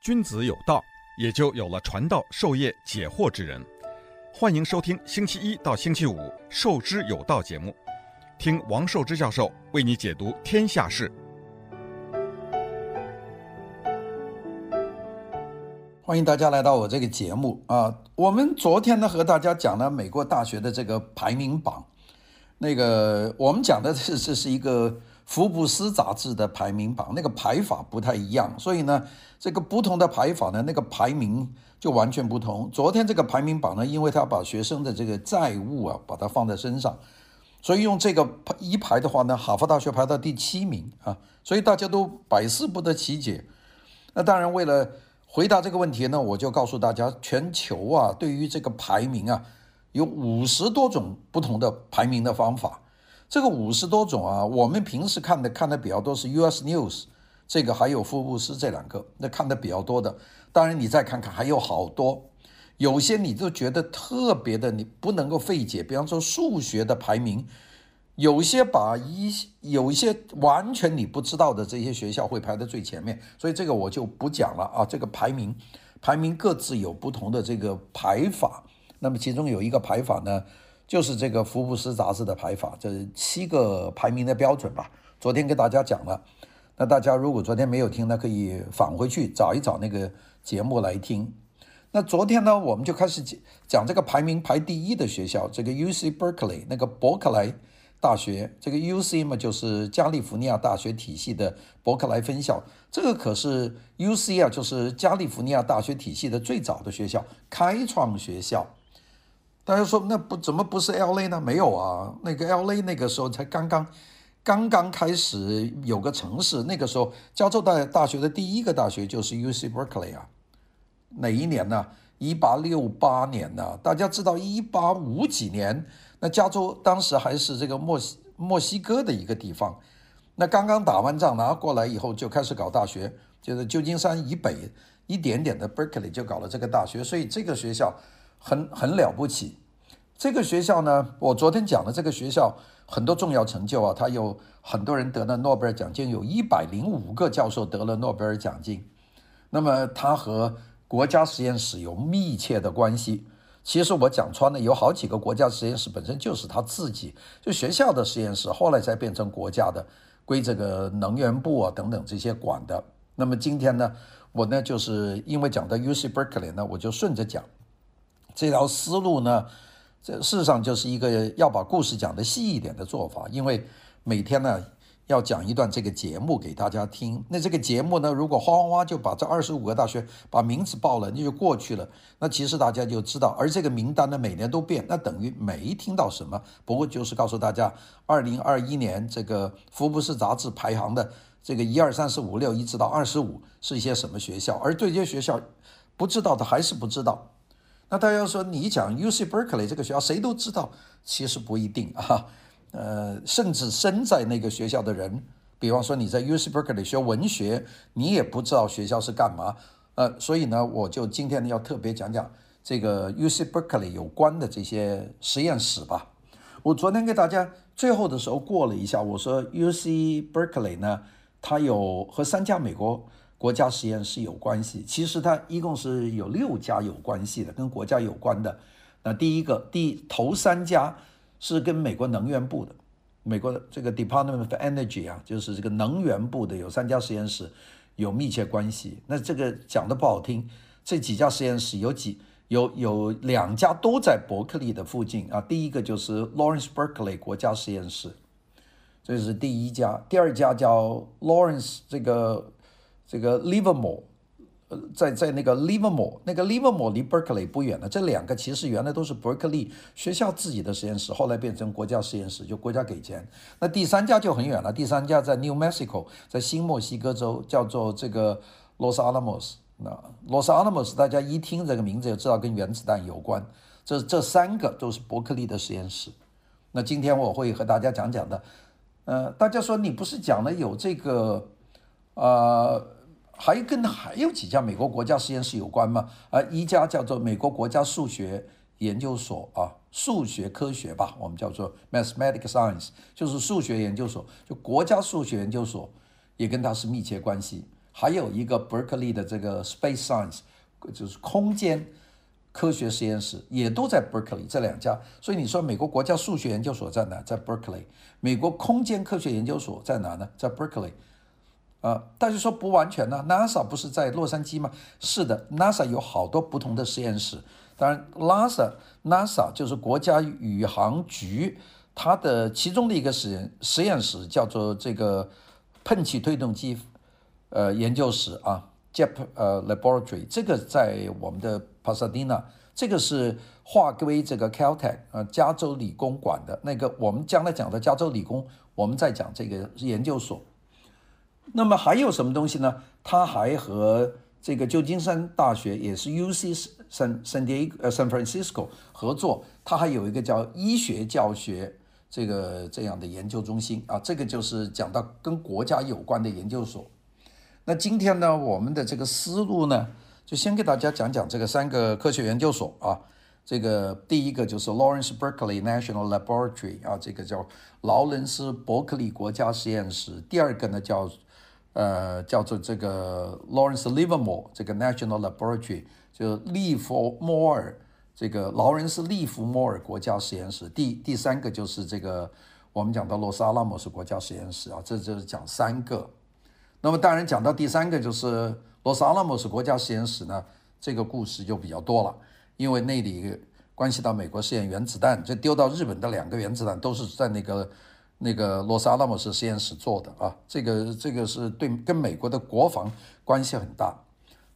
君子有道，也就有了传道授业解惑之人。欢迎收听星期一到星期五《授之有道》节目，听王寿之教授为你解读天下事。欢迎大家来到我这个节目啊！我们昨天呢和大家讲了美国大学的这个排名榜，那个我们讲的是这是一个福布斯杂志的排名榜，那个排法不太一样，所以呢，这个不同的排法呢，那个排名就完全不同。昨天这个排名榜呢，因为他把学生的这个债务啊，把它放在身上，所以用这个一排的话呢，哈佛大学排到第七名啊，所以大家都百思不得其解。那当然为了。回答这个问题呢，我就告诉大家，全球啊，对于这个排名啊，有五十多种不同的排名的方法。这个五十多种啊，我们平时看的看的比较多是 US News，这个还有福布斯这两个，那看的比较多的。当然你再看看，还有好多，有些你都觉得特别的，你不能够费解。比方说数学的排名。有些把一有一些完全你不知道的这些学校会排在最前面，所以这个我就不讲了啊。这个排名，排名各自有不同的这个排法。那么其中有一个排法呢，就是这个福布斯杂志的排法，这七个排名的标准吧。昨天跟大家讲了，那大家如果昨天没有听，那可以返回去找一找那个节目来听。那昨天呢，我们就开始讲讲这个排名排第一的学校，这个 UC Berkeley 那个伯克莱。大学这个 UC 嘛，就是加利福尼亚大学体系的伯克莱分校。这个可是 UC 啊，就是加利福尼亚大学体系的最早的学校，开创学校。大家说那不怎么不是 LA 呢？没有啊，那个 LA 那个时候才刚刚刚刚开始有个城市。那个时候加州大大学的第一个大学就是 UC Berkeley 啊。哪一年呢？一八六八年呢？大家知道一八五几年？那加州当时还是这个墨西墨西哥的一个地方，那刚刚打完仗拿过来以后就开始搞大学，就是旧金山以北一点点的 Berkeley 就搞了这个大学，所以这个学校很很了不起。这个学校呢，我昨天讲的这个学校很多重要成就啊，它有很多人得了诺贝尔奖金，有一百零五个教授得了诺贝尔奖金。那么它和国家实验室有密切的关系。其实我讲穿了，有好几个国家实验室本身就是他自己就学校的实验室，后来才变成国家的，归这个能源部啊等等这些管的。那么今天呢，我呢就是因为讲到 UC Berkeley 呢，我就顺着讲这条思路呢，这事实上就是一个要把故事讲得细一点的做法，因为每天呢。要讲一段这个节目给大家听，那这个节目呢，如果哗哗哗就把这二十五个大学把名字报了，那就过去了。那其实大家就知道，而这个名单呢，每年都变，那等于没听到什么。不过就是告诉大家，二零二一年这个福布斯杂志排行的这个一二三四五六一直到二十五是一些什么学校，而对这些学校不知道的还是不知道。那大家说你讲 UC Berkeley 这个学校谁都知道，其实不一定啊。呃，甚至身在那个学校的人，比方说你在 UC Berkeley 学文学，你也不知道学校是干嘛。呃，所以呢，我就今天要特别讲讲这个 UC Berkeley 有关的这些实验室吧。我昨天给大家最后的时候过了一下，我说 UC Berkeley 呢，它有和三家美国国家实验室有关系。其实它一共是有六家有关系的，跟国家有关的。那第一个，第头三家。是跟美国能源部的，美国的这个 Department of Energy 啊，就是这个能源部的有三家实验室有密切关系。那这个讲的不好听，这几家实验室有几有有两家都在伯克利的附近啊。第一个就是 Lawrence Berkeley 国家实验室，这是第一家。第二家叫 Lawrence 这个这个 Livermore 呃。在在那个 Livermore，那个 Livermore 离 Berkeley 不远了。这两个其实原来都是伯克利学校自己的实验室，后来变成国家实验室，就国家给钱。那第三家就很远了，第三家在 New Mexico，在新墨西哥州，叫做这个 Los Alamos。那 Los Alamos 大家一听这个名字就知道跟原子弹有关。这这三个都是伯克利的实验室。那今天我会和大家讲讲的。呃，大家说你不是讲了有这个，呃。还跟还有几家美国国家实验室有关吗？啊，一家叫做美国国家数学研究所啊，数学科学吧，我们叫做 Mathematics Science，就是数学研究所，就国家数学研究所也跟它是密切关系。还有一个 Berkeley 的这个 Space Science，就是空间科学实验室，也都在 Berkeley 这两家。所以你说美国国家数学研究所在哪？在 Berkeley。美国空间科学研究所在哪呢？在 Berkeley。啊，大家说不完全呢？NASA 不是在洛杉矶吗？是的，NASA 有好多不同的实验室。当然，NASA NASA 就是国家宇航局，它的其中的一个实验实验室叫做这个喷气推动机呃研究室啊，Jet 呃 Laboratory，这个在我们的 Pasadena，这个是划归这个 Caltech 啊加州理工管的那个，我们将来讲的加州理工，我们再讲这个研究所。那么还有什么东西呢？它还和这个旧金山大学，也是 UC San San Diego 呃 San Francisco 合作，它还有一个叫医学教学这个这样的研究中心啊，这个就是讲到跟国家有关的研究所。那今天呢，我们的这个思路呢，就先给大家讲讲这个三个科学研究所啊。这个第一个就是 Lawrence Berkeley National Laboratory 啊，这个叫劳伦斯伯克利国家实验室。第二个呢叫。呃，叫做这个 Lawrence Livermore 这个 National Laboratory，就利弗莫尔这个劳伦斯利弗莫尔国家实验室。第第三个就是这个我们讲到罗斯阿拉莫斯国家实验室啊，这就是讲三个。那么当然讲到第三个就是罗斯阿拉莫斯国家实验室呢，这个故事就比较多了，因为那里关系到美国试验原子弹，就丢到日本的两个原子弹都是在那个。那个罗斯阿拉莫斯实验室做的啊，这个这个是对跟美国的国防关系很大。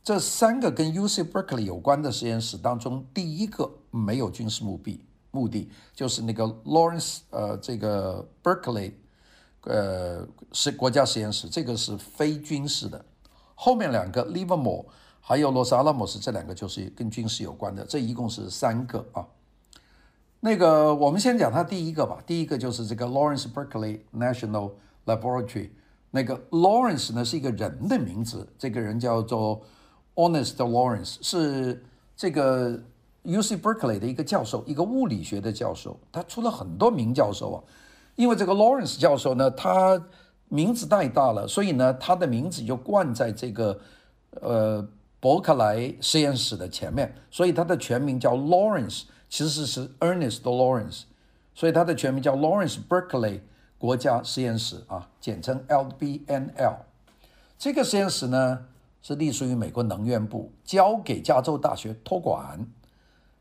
这三个跟 UC Berkeley 有关的实验室当中，第一个没有军事目的，目的就是那个 Lawrence 呃这个 Berkeley 呃是国家实验室，这个是非军事的。后面两个 Livermore 还有罗斯阿拉莫斯这两个就是跟军事有关的，这一共是三个啊。那个，我们先讲它第一个吧。第一个就是这个 Lawrence Berkeley National Laboratory。那个 Lawrence 呢是一个人的名字，这个人叫做 Ernest Lawrence，是这个 UC Berkeley 的一个教授，一个物理学的教授。他出了很多名教授啊。因为这个 Lawrence 教授呢，他名字太大了，所以呢，他的名字就冠在这个呃伯克莱实验室的前面，所以他的全名叫 Lawrence。其实是 Ernest Lawrence，所以他的全名叫 Lawrence Berkeley 国家实验室啊，简称 LBNL。这个实验室呢是隶属于美国能源部，交给加州大学托管，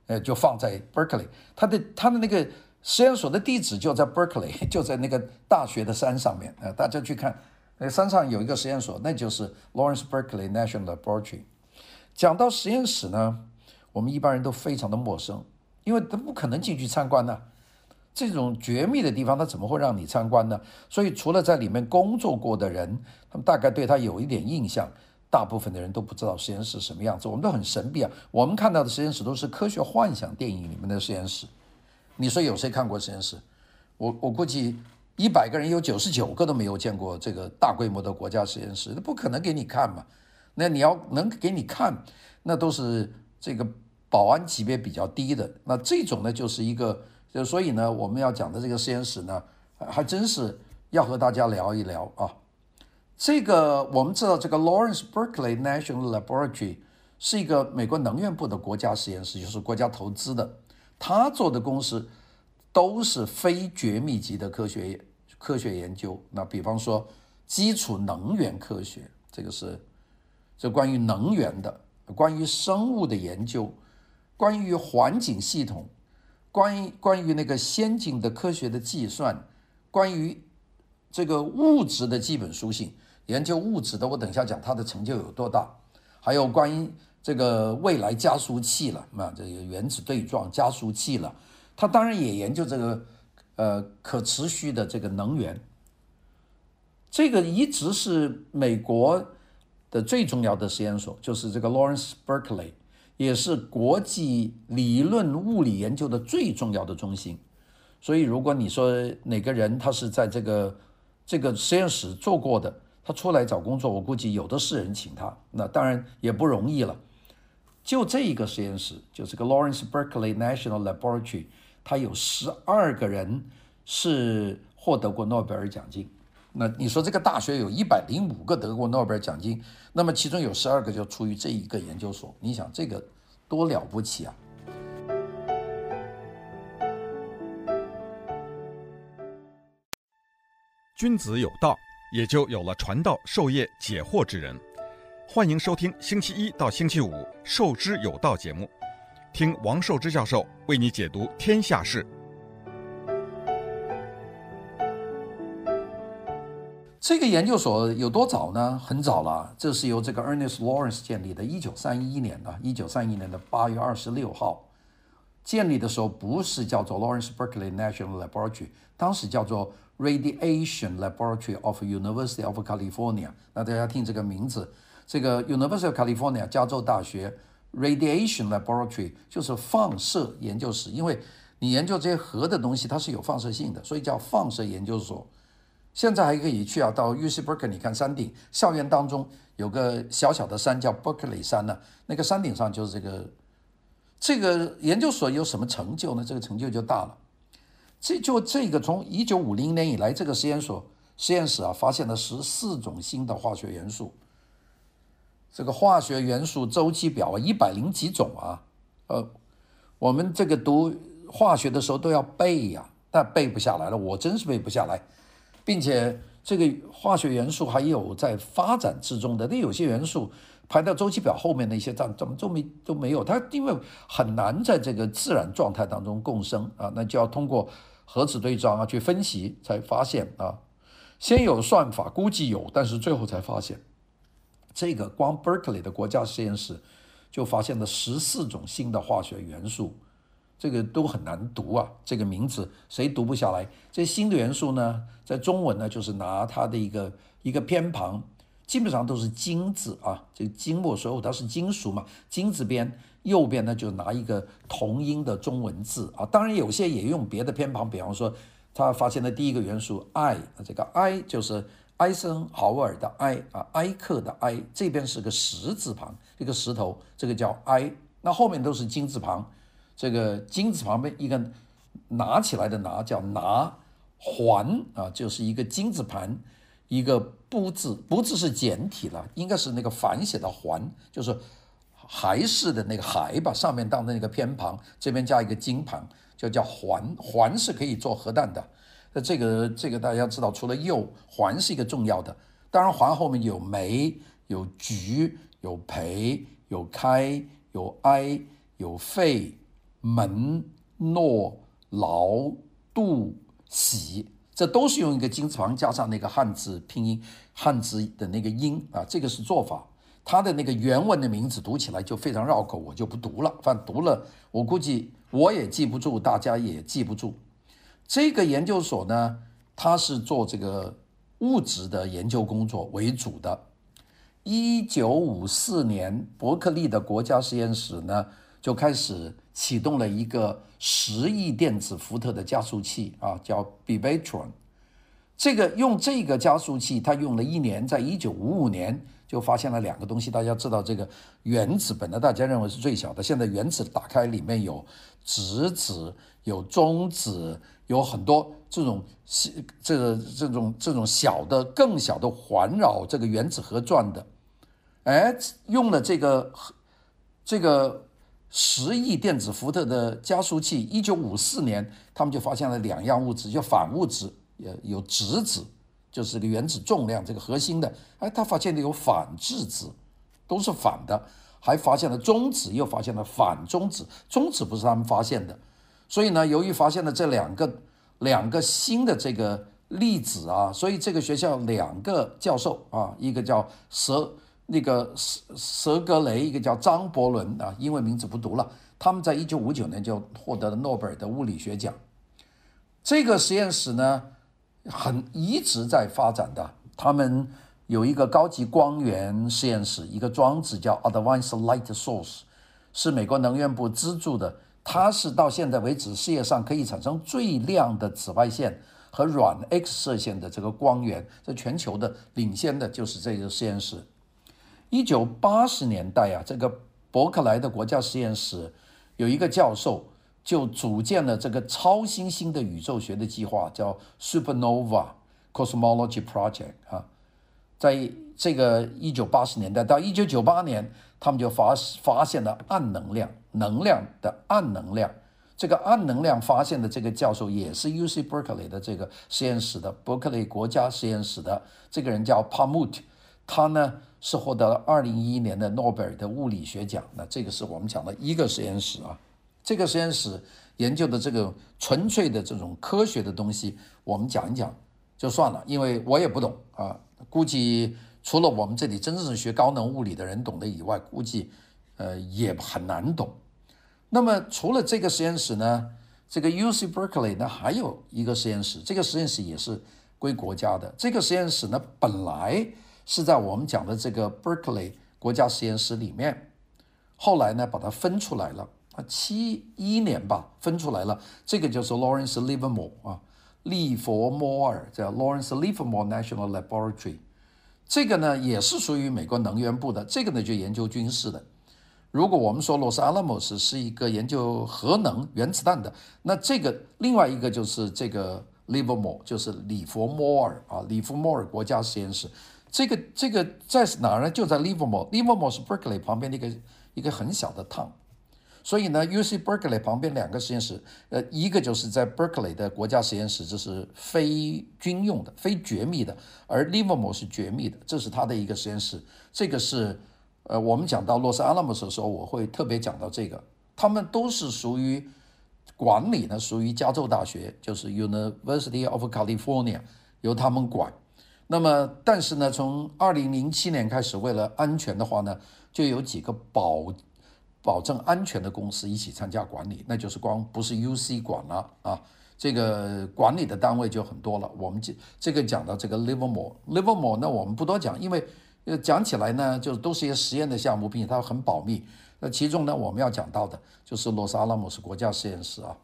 呃，就放在 Berkeley。他的他的那个实验所的地址就在 Berkeley，就在那个大学的山上面。呃，大家去看，那山上有一个实验所，那就是 Lawrence Berkeley National Laboratory。讲到实验室呢，我们一般人都非常的陌生。因为他不可能进去参观呢，这种绝密的地方，他怎么会让你参观呢？所以除了在里面工作过的人，他们大概对他有一点印象，大部分的人都不知道实验室什么样子。我们都很神秘啊，我们看到的实验室都是科学幻想电影里面的实验室。你说有谁看过实验室？我我估计一百个人有九十九个都没有见过这个大规模的国家实验室，那不可能给你看嘛。那你要能给你看，那都是这个。保安级别比较低的，那这种呢，就是一个，就所以呢，我们要讲的这个实验室呢，还真是要和大家聊一聊啊。这个我们知道，这个 Lawrence Berkeley National Laboratory 是一个美国能源部的国家实验室，就是国家投资的。他做的公司都是非绝密级的科学科学研究。那比方说，基础能源科学，这个是这关于能源的，关于生物的研究。关于环境系统，关于关于那个先进的科学的计算，关于这个物质的基本属性，研究物质的，我等一下讲它的成就有多大。还有关于这个未来加速器了，啊，这个原子对撞加速器了，他当然也研究这个呃可持续的这个能源。这个一直是美国的最重要的实验所，就是这个 Lawrence Berkeley。也是国际理论物理研究的最重要的中心，所以如果你说哪个人他是在这个这个实验室做过的，他出来找工作，我估计有的是人请他，那当然也不容易了。就这一个实验室，就是个 Lawrence Berkeley National Laboratory，他有十二个人是获得过诺贝尔奖金，那你说这个大学有一百零五个得过诺贝尔奖金，那么其中有十二个就出于这一个研究所，你想这个多了不起啊！君子有道，也就有了传道授业解惑之人。欢迎收听星期一到星期五《授之有道》节目，听王寿之教授为你解读天下事。这个研究所有多早呢？很早了，这是由这个 Ernest Lawrence 建立的，一九三一年啊，一九三一年的八月二十六号建立的时候，不是叫做 Lawrence Berkeley National Laboratory，当时叫做 Radiation Laboratory of University of California。那大家听这个名字。这个 University of California 加州大学 Radiation Laboratory 就是放射研究室，因为你研究这些核的东西，它是有放射性的，所以叫放射研究所。现在还可以去啊，到 UC Berkeley，你看山顶校园当中有个小小的山叫 Berkeley 山呢，那个山顶上就是这个这个研究所有什么成就呢？这个成就就大了。这就这个从一九五零年以来，这个实验所实验室啊，发现了十四种新的化学元素。这个化学元素周期表啊，一百零几种啊，呃，我们这个读化学的时候都要背呀，但背不下来了，我真是背不下来，并且这个化学元素还有在发展之中的，那有些元素排到周期表后面的一些，怎怎么都没都没有，它因为很难在这个自然状态当中共生啊，那就要通过核子对照啊去分析才发现啊，先有算法估计有，但是最后才发现。这个光 Berkeley 的国家实验室就发现了十四种新的化学元素，这个都很难读啊，这个名字谁读不下来？这新的元素呢，在中文呢就是拿它的一个一个偏旁，基本上都是金字啊，这个金末所有它是金属嘛，金字边，右边呢就拿一个同音的中文字啊，当然有些也用别的偏旁，比方说他发现的第一个元素 I，这个 I 就是。艾森豪威尔的埃啊，埃克的埃，这边是个石字旁，一个石头，这个叫埃。那后面都是金字旁，这个金字旁边一个拿起来的拿叫拿，环啊，就是一个金字旁，一个不字，不字是简体了，应该是那个反写的环，就是还是的那个还吧，上面当的那个偏旁，这边加一个金旁，就叫环，环是可以做核弹的。那这个这个大家知道，除了铀，环是一个重要的。当然，环后面有镁、有菊、有培、有开、有埃、有费、门诺、劳、度、喜，这都是用一个金字旁加上那个汉字拼音汉字的那个音啊，这个是做法。它的那个原文的名字读起来就非常绕口，我就不读了。反正读了，我估计我也记不住，大家也记不住。这个研究所呢，它是做这个物质的研究工作为主的。一九五四年，伯克利的国家实验室呢就开始启动了一个十亿电子伏特的加速器啊，叫 Bevatron。这个用这个加速器，它用了一年，在一九五五年就发现了两个东西。大家知道，这个原子本来大家认为是最小的，现在原子打开里面有质子、有中子。有很多这种这个这种这种小的更小的环绕这个原子核转的，哎，用了这个这个十亿电子伏特的加速器，一九五四年他们就发现了两样物质，叫反物质，也有质子，就是这个原子重量这个核心的，哎，他发现的有反质子，都是反的，还发现了中子，又发现了反中子，中子不是他们发现的。所以呢，由于发现了这两个两个新的这个粒子啊，所以这个学校两个教授啊，一个叫舍那个舍舍格雷，一个叫张伯伦啊，英文名字不读了。他们在一九五九年就获得了诺贝尔的物理学奖。这个实验室呢，很一直在发展的。他们有一个高级光源实验室，一个装置叫 Advanced Light Source，是美国能源部资助的。它是到现在为止世界上可以产生最亮的紫外线和软 X 射线的这个光源，在全球的领先的就是这个实验室。一九八十年代啊，这个伯克莱的国家实验室有一个教授就组建了这个超新星的宇宙学的计划，叫 Supernova。Cosmology Project 啊，在这个一九八十年代到一九九八年，他们就发发现了暗能量，能量的暗能量。这个暗能量发现的这个教授也是 UC Berkeley 的这个实验室的伯克利国家实验室的这个人叫 Pamut，他呢是获得了二零一一年的诺贝尔的物理学奖。那这个是我们讲的一个实验室啊，这个实验室研究的这个纯粹的这种科学的东西，我们讲一讲就算了，因为我也不懂啊，估计除了我们这里真正是学高能物理的人懂得以外，估计呃也很难懂。那么除了这个实验室呢，这个 UC Berkeley 呢还有一个实验室，这个实验室也是归国家的。这个实验室呢本来是在我们讲的这个 Berkeley 国家实验室里面，后来呢把它分出来了啊，七一年吧分出来了。这个就是 Lawrence Livermore 啊，利佛摩尔叫 Lawrence Livermore National Laboratory。这个呢也是属于美国能源部的，这个呢就研究军事的。如果我们说 Los Alamos 是一个研究核能原子弹的，那这个另外一个就是这个 Livermore，就是里佛摩尔啊，里佛摩尔国家实验室。这个这个在哪儿呢？就在 Livermore，Livermore 是 Berkeley 旁边的一个一个很小的 town。所以呢，UC Berkeley 旁边两个实验室，呃，一个就是在 Berkeley 的国家实验室，这是非军用的、非绝密的，而 Livermore 是绝密的，这是它的一个实验室。这个是。呃，我们讲到洛斯阿拉莫斯的时候，我会特别讲到这个，他们都是属于管理呢，属于加州大学，就是 University of California，由他们管。那么，但是呢，从二零零七年开始，为了安全的话呢，就有几个保保证安全的公司一起参加管理，那就是光不是 UC 管了啊，这个管理的单位就很多了。我们这这个讲到这个 Livermore，Livermore，那我们不多讲，因为。呃，讲起来呢，就都是一些实验的项目，并且它很保密。那其中呢，我们要讲到的就是罗斯阿拉莫斯国家实验室啊，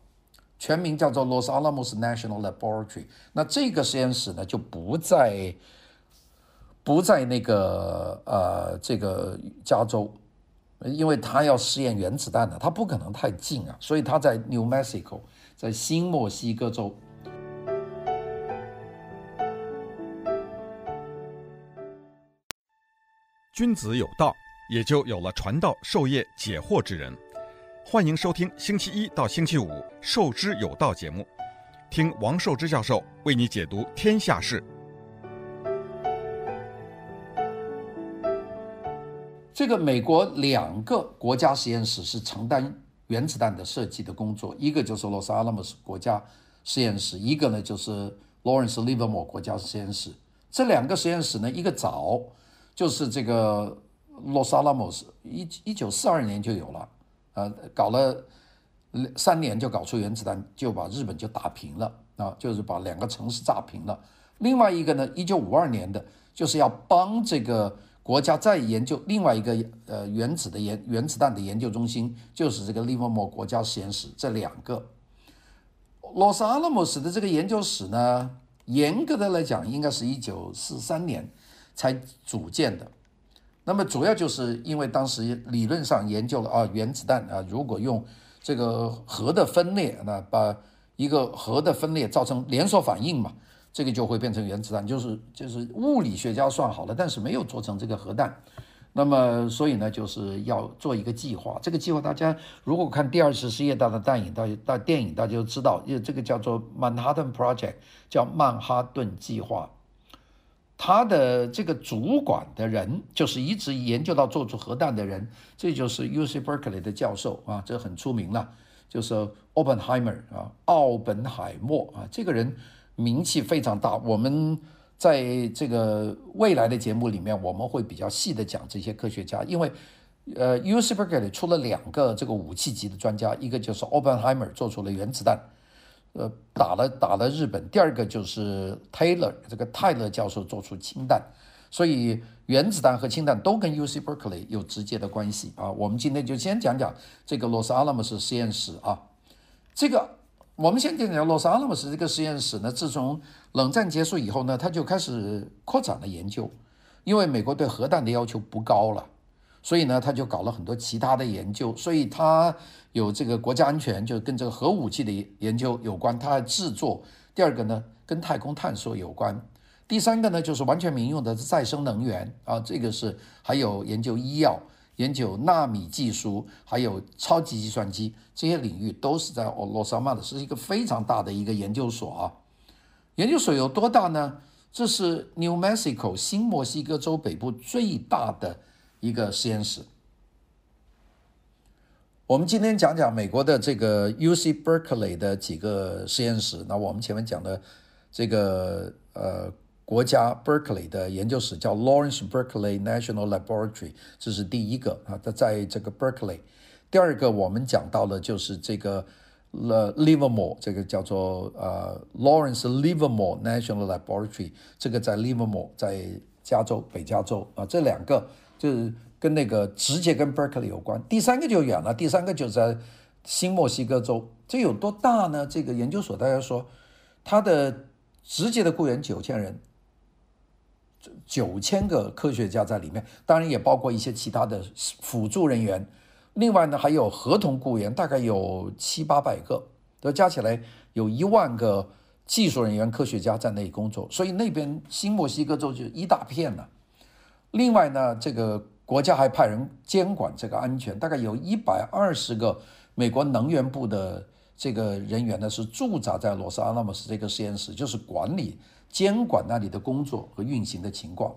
全名叫做 Los Alamos National Laboratory。那这个实验室呢，就不在不在那个呃这个加州，因为它要试验原子弹的，它不可能太近啊，所以它在 New Mexico，在新墨西哥州。君子有道，也就有了传道授业解惑之人。欢迎收听星期一到星期五《授之有道》节目，听王寿之教授为你解读天下事。这个美国两个国家实验室是承担原子弹的设计的工作，一个就是罗斯阿拉莫斯国家实验室，一个呢就是 Lawrence Livermore 国家实验室。这两个实验室呢，一个早。就是这个 Los Alamos，一一九四二年就有了，呃，搞了三年就搞出原子弹，就把日本就打平了啊，就是把两个城市炸平了。另外一个呢，一九五二年的，就是要帮这个国家再研究另外一个呃原子的研原子弹的研究中心，就是这个利弗莫国家实验室。这两个 Los Alamos 的这个研究室呢，严格的来讲，应该是一九四三年。才组建的，那么主要就是因为当时理论上研究了啊，原子弹啊，如果用这个核的分裂，那把一个核的分裂造成连锁反应嘛，这个就会变成原子弹，就是就是物理学家算好了，但是没有做成这个核弹，那么所以呢，就是要做一个计划。这个计划大家如果看第二次世界大战电影，大大电影大家就知道，因为这个叫做曼哈顿 Project，叫曼哈顿计划。他的这个主管的人，就是一直研究到做出核弹的人，这就是 UC Berkeley 的教授啊，这很出名了，就是 Oppenheimer 啊，奥本海默啊，这个人名气非常大。我们在这个未来的节目里面，我们会比较细的讲这些科学家，因为呃，UC Berkeley 出了两个这个武器级的专家，一个就是 Oppenheimer 做出了原子弹。呃，打了打了日本。第二个就是 Taylor 这个泰勒教授做出氢弹，所以原子弹和氢弹都跟 UC Berkeley 有直接的关系啊。我们今天就先讲讲这个罗斯阿拉莫斯实验室啊。这个我们先讲讲罗斯阿拉莫斯这个实验室呢，自从冷战结束以后呢，他就开始扩展了研究，因为美国对核弹的要求不高了。所以呢，他就搞了很多其他的研究，所以他有这个国家安全，就跟这个核武器的研究有关。他还制作，第二个呢，跟太空探索有关。第三个呢，就是完全民用的再生能源啊，这个是还有研究医药、研究纳米技术，还有超级计算机这些领域，都是在罗萨马的，是一个非常大的一个研究所啊。研究所有多大呢？这是 New Mexico 新墨西哥州北部最大的一个实验室。我们今天讲讲美国的这个 UC Berkeley 的几个实验室。那我们前面讲的这个呃。国家 Berkeley 的研究室叫 Lawrence Berkeley National Laboratory，这是第一个啊，它在这个 Berkeley。第二个我们讲到的就是这个 Livermore，这个叫做呃 Lawrence Livermore National Laboratory，这个在 Livermore，在加州北加州啊，这两个就是跟那个直接跟 Berkeley 有关。第三个就远了，第三个就在新墨西哥州，这有多大呢？这个研究所大家说，它的直接的雇员九千人。九千个科学家在里面，当然也包括一些其他的辅助人员。另外呢，还有合同雇员，大概有七八百个，都加起来有一万个技术人员、科学家在那里工作。所以那边新墨西哥州就一大片了。另外呢，这个国家还派人监管这个安全，大概有一百二十个美国能源部的这个人员呢，是驻扎在罗斯阿拉莫斯这个实验室，就是管理。监管那里的工作和运行的情况，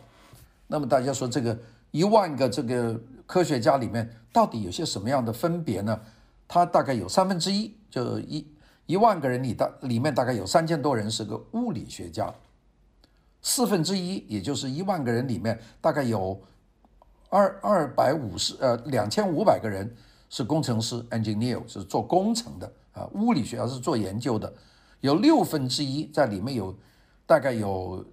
那么大家说这个一万个这个科学家里面到底有些什么样的分别呢？他大概有三分之一，就一一万个人里大里面大概有三千多人是个物理学家，四分之一也就是一万个人里面大概有二二百五十呃两千五百个人是工程师 engineer 是做工程的啊，物理学家是做研究的，有六分之一在里面有。大概有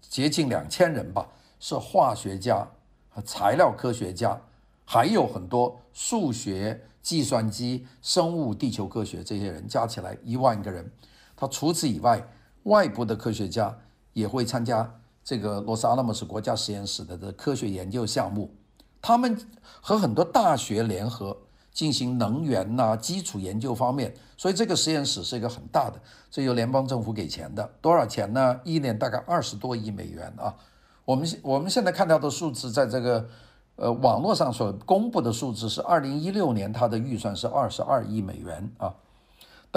接近两千人吧，是化学家和材料科学家，还有很多数学、计算机、生物、地球科学这些人，加起来一万个人。他除此以外，外部的科学家也会参加这个罗斯阿拉莫斯国家实验室的的科学研究项目，他们和很多大学联合。进行能源呐、基础研究方面，所以这个实验室是一个很大的，这由联邦政府给钱的，多少钱呢？一年大概二十多亿美元啊。我们我们现在看到的数字，在这个呃网络上所公布的数字是二零一六年，它的预算是二十二亿美元啊。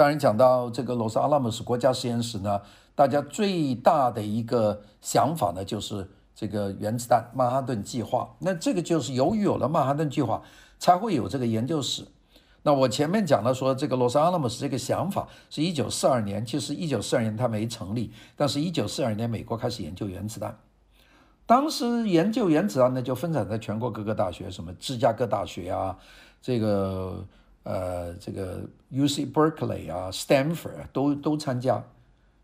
当然讲到这个罗斯阿拉莫斯国家实验室呢，大家最大的一个想法呢，就是这个原子弹曼哈顿计划。那这个就是由于有了曼哈顿计划。才会有这个研究室。那我前面讲了说，这个罗斯阿拉莫斯这个想法是一九四二年，其实一九四二年它没成立，但是一九四二年美国开始研究原子弹。当时研究原子弹呢，就分散在全国各个大学，什么芝加哥大学啊，这个呃这个 UC Berkeley 啊，Stanford 都都参加，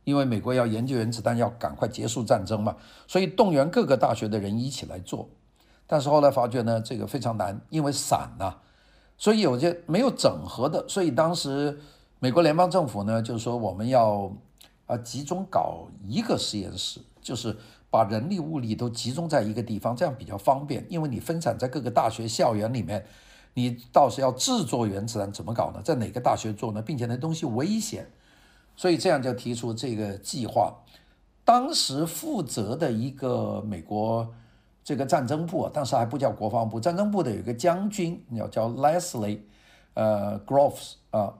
因为美国要研究原子弹，要赶快结束战争嘛，所以动员各个大学的人一起来做。但是后来发觉呢，这个非常难，因为散呐、所以有些没有整合的，所以当时美国联邦政府呢，就是说我们要啊集中搞一个实验室，就是把人力物力都集中在一个地方，这样比较方便。因为你分散在各个大学校园里面，你到时要制作原子弹怎么搞呢？在哪个大学做呢？并且那东西危险，所以这样就提出这个计划。当时负责的一个美国。这个战争部，当时还不叫国防部，战争部的有一个将军，要叫 Leslie，呃，Groves 啊，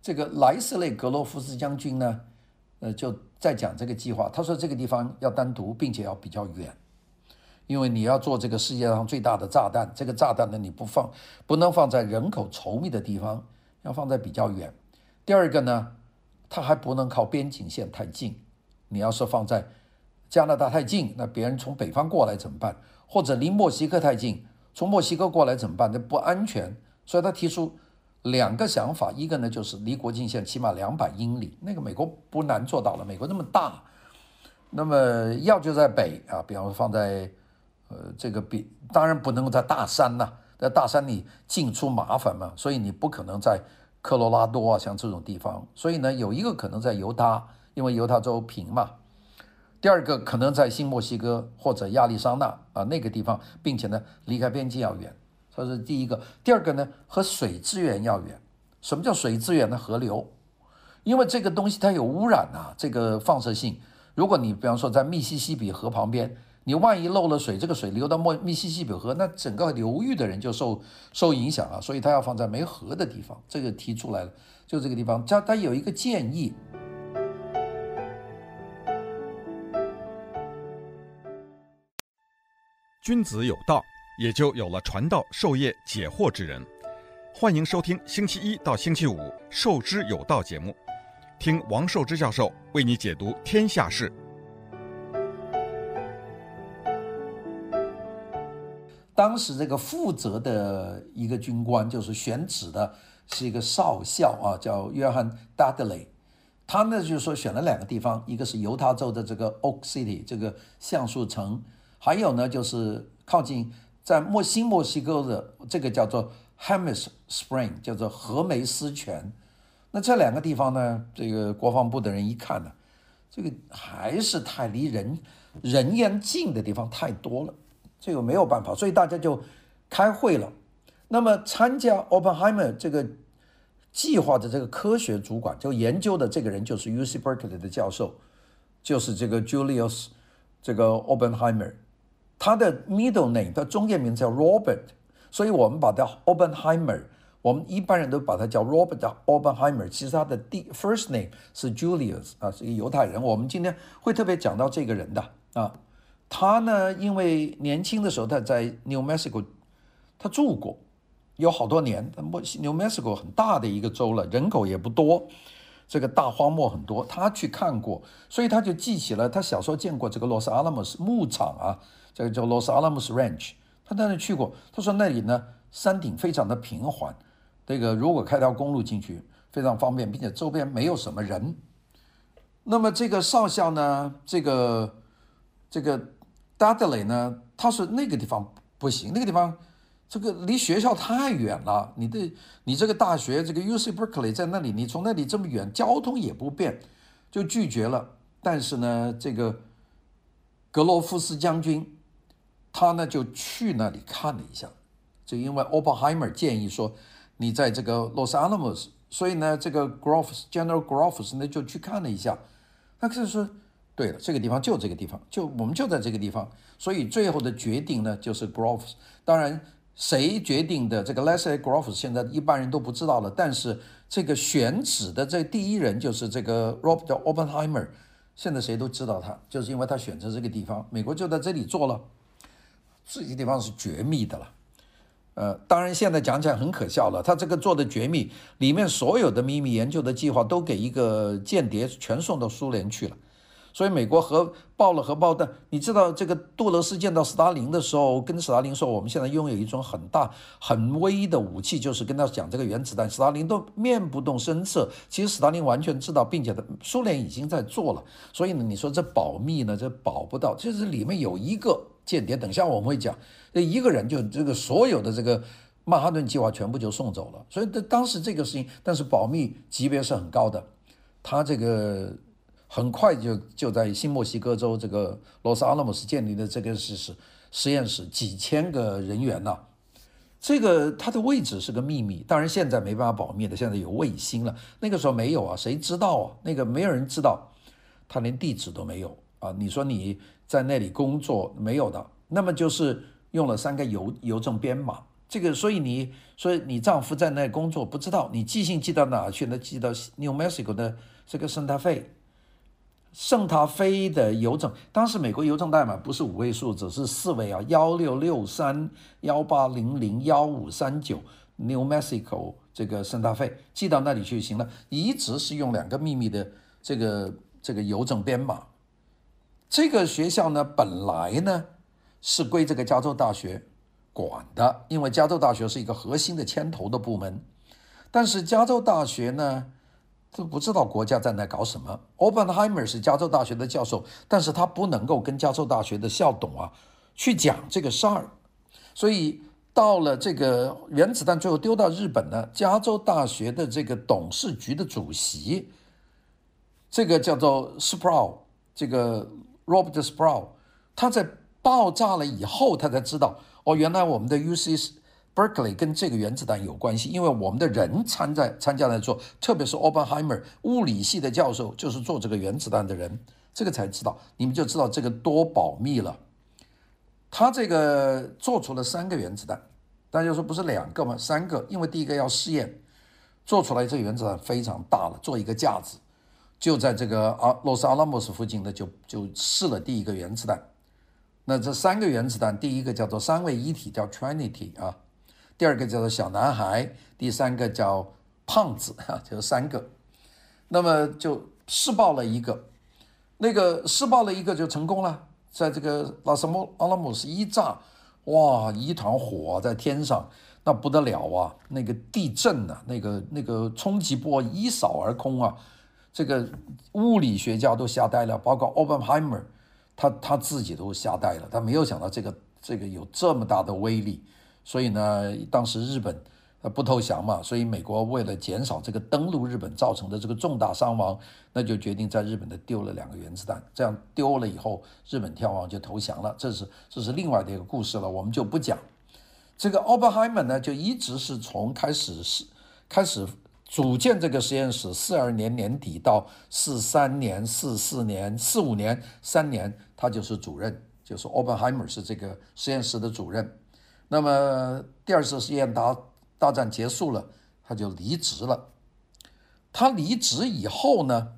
这个莱斯雷·格罗夫斯将军呢，呃，就在讲这个计划。他说这个地方要单独，并且要比较远，因为你要做这个世界上最大的炸弹，这个炸弹呢，你不放，不能放在人口稠密的地方，要放在比较远。第二个呢，它还不能靠边境线太近，你要是放在。加拿大太近，那别人从北方过来怎么办？或者离墨西哥太近，从墨西哥过来怎么办？那不安全。所以他提出两个想法，一个呢就是离国境线起码两百英里，那个美国不难做到了。美国那么大，那么要就在北啊，比方说放在呃这个比当然不能够在大山呐、在大山里进出麻烦嘛，所以你不可能在科罗拉多啊像这种地方。所以呢，有一个可能在犹他，因为犹他州平嘛。第二个可能在新墨西哥或者亚利桑那啊那个地方，并且呢离开边境要远，这是第一个。第二个呢和水资源要远。什么叫水资源呢？河流，因为这个东西它有污染啊，这个放射性，如果你比方说在密西西比河旁边，你万一漏了水，这个水流到墨密西西比河，那整个流域的人就受受影响了。所以他要放在没河的地方，这个提出来了，就这个地方。他他有一个建议。君子有道，也就有了传道授业解惑之人。欢迎收听星期一到星期五《授之有道》节目，听王寿之教授为你解读天下事。当时这个负责的一个军官，就是选址的，是一个少校啊，叫约翰·达德雷。他呢，就是说选了两个地方，一个是犹他州的这个 Oak City 这个橡树城，还有呢就是靠近在墨新墨西哥的这个叫做。Hemis Spring，叫做荷梅斯泉，那这两个地方呢，这个国防部的人一看呢，这个还是太离人人烟近的地方太多了，这个没有办法，所以大家就开会了。那么参加 Oppenheimer 这个计划的这个科学主管，就研究的这个人就是 UC Berkeley 的教授，就是这个 Julius 这个 Oppenheimer，他的 middle name 他中间名字叫 Robert。所以我们把它 Oppenheimer，我们一般人都把它叫 Robert Oppenheimer，其实他的第 first name 是 Julius 啊，是一个犹太人。我们今天会特别讲到这个人的啊，他呢，因为年轻的时候他在 New Mexico，他住过，有好多年。New Mexico 很大的一个州了，人口也不多，这个大荒漠很多，他去看过，所以他就记起了他小时候见过这个 Los Alamos 牧场啊，这个叫 Los Alamos Ranch。他当时去过，他说那里呢，山顶非常的平缓，这个如果开条公路进去非常方便，并且周边没有什么人。那么这个少校呢，这个这个达德雷呢，他说那个地方不行，那个地方这个离学校太远了，你的你这个大学这个 UC Berkeley 在那里，你从那里这么远，交通也不便，就拒绝了。但是呢，这个格罗夫斯将军。他呢就去那里看了一下，就因为 Oppenheimer 建议说你在这个 Los Alamos，所以呢这个 Groves General Groves 呢就去看了一下，他就是说对了，这个地方就这个地方，就我们就在这个地方，所以最后的决定呢就是 Groves。当然谁决定的这个 Leslie Groves 现在一般人都不知道了，但是这个选址的这第一人就是这个 Robert Oppenheimer，现在谁都知道他，就是因为他选择这个地方，美国就在这里做了。这些地方是绝密的了，呃，当然现在讲起来很可笑了。他这个做的绝密，里面所有的秘密研究的计划都给一个间谍全送到苏联去了。所以美国核爆了核爆弹。你知道这个杜勒斯见到斯大林的时候，跟斯大林说：“我们现在拥有一种很大很威的武器，就是跟他讲这个原子弹。”斯大林都面不动声色。其实斯大林完全知道，并且苏联已经在做了。所以呢，你说这保密呢，这保不到。其实里面有一个。间谍，等下我们会讲，这一个人就这个所有的这个曼哈顿计划全部就送走了，所以这当时这个事情，但是保密级别是很高的，他这个很快就就在新墨西哥州这个罗斯阿拉姆斯建立的这个是是实验室，几千个人员呢，这个它的位置是个秘密，当然现在没办法保密的，现在有卫星了，那个时候没有啊，谁知道啊？那个没有人知道，他连地址都没有啊，你说你。在那里工作没有的，那么就是用了三个邮邮政编码。这个，所以你所以你丈夫在那工作不知道，你寄信寄到哪去呢？寄到 New Mexico 的这个圣塔菲，圣塔菲的邮政。当时美国邮政代码不是五位数，只是四位啊，幺六六三幺八零零幺五三九 New Mexico 这个圣塔菲，寄到那里去就行了。一直是用两个秘密的这个这个邮政编码。这个学校呢，本来呢是归这个加州大学管的，因为加州大学是一个核心的牵头的部门。但是加州大学呢都不知道国家在那搞什么。Oppenheimer 是加州大学的教授，但是他不能够跟加州大学的校董啊去讲这个事儿。所以到了这个原子弹最后丢到日本呢，加州大学的这个董事局的主席，这个叫做 Sproul，这个。Robert Sproul，他在爆炸了以后，他才知道哦，原来我们的 UC Berkeley 跟这个原子弹有关系，因为我们的人参在参加来做，特别是 Oppenheimer 物理系的教授，就是做这个原子弹的人，这个才知道，你们就知道这个多保密了。他这个做出了三个原子弹，大家说不是两个吗？三个，因为第一个要试验，做出来这个原子弹非常大了，做一个架子，就在这个阿洛斯阿拉莫斯附近的就就试了第一个原子弹。那这三个原子弹，第一个叫做三位一体，叫 Trinity 啊，第二个叫做小男孩，第三个叫胖子 啊，就是三个。那么就试爆了一个，那个试爆了一个就成功了，在这个拉斯阿拉姆斯一炸，哇，一团火在天上，那不得了啊！那个地震呐、啊，那个那个冲击波一扫而空啊，这个物理学家都吓呆了，包括奥本海默，他他自己都吓呆了，他没有想到这个这个有这么大的威力，所以呢，当时日本。呃，不投降嘛，所以美国为了减少这个登陆日本造成的这个重大伤亡，那就决定在日本的丢了两个原子弹。这样丢了以后，日本天皇就投降了。这是这是另外的一个故事了，我们就不讲。这个奥本海默呢，就一直是从开始是开始组建这个实验室，四二年年底到四三年、四四年、四五年三年，他就是主任，就是奥本海默是这个实验室的主任。那么第二次实验大。大战结束了，他就离职了。他离职以后呢，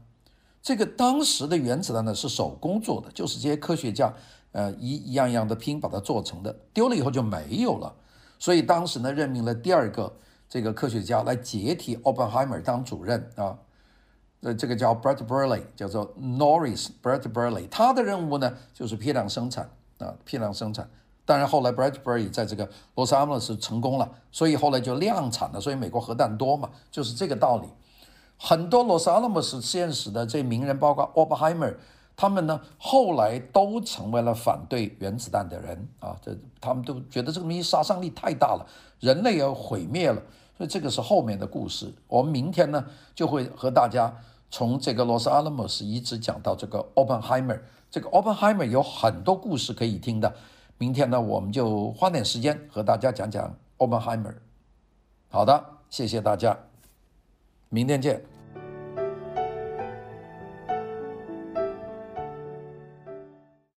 这个当时的原子弹呢是手工做的，就是这些科学家呃一一样一样的拼把它做成的，丢了以后就没有了。所以当时呢任命了第二个这个科学家来接替奥本海默当主任啊，呃这个叫 brad burley 叫做 Norris brad burley 他的任务呢就是批量生产啊，批量生产。当然，后来 Bradbury 在这个罗斯阿拉莫斯成功了，所以后来就量产了。所以美国核弹多嘛，就是这个道理。很多罗斯阿拉莫斯实验室的这名人，包括 Oppenheimer，，他们呢后来都成为了反对原子弹的人啊。这他们都觉得这个东西杀伤力太大了，人类要毁灭了。所以这个是后面的故事。我们明天呢就会和大家从这个罗斯阿拉莫斯一直讲到这个 Oppenheimer。这个 Oppenheimer 有很多故事可以听的。明天呢，我们就花点时间和大家讲讲 openheimer。好的，谢谢大家，明天见。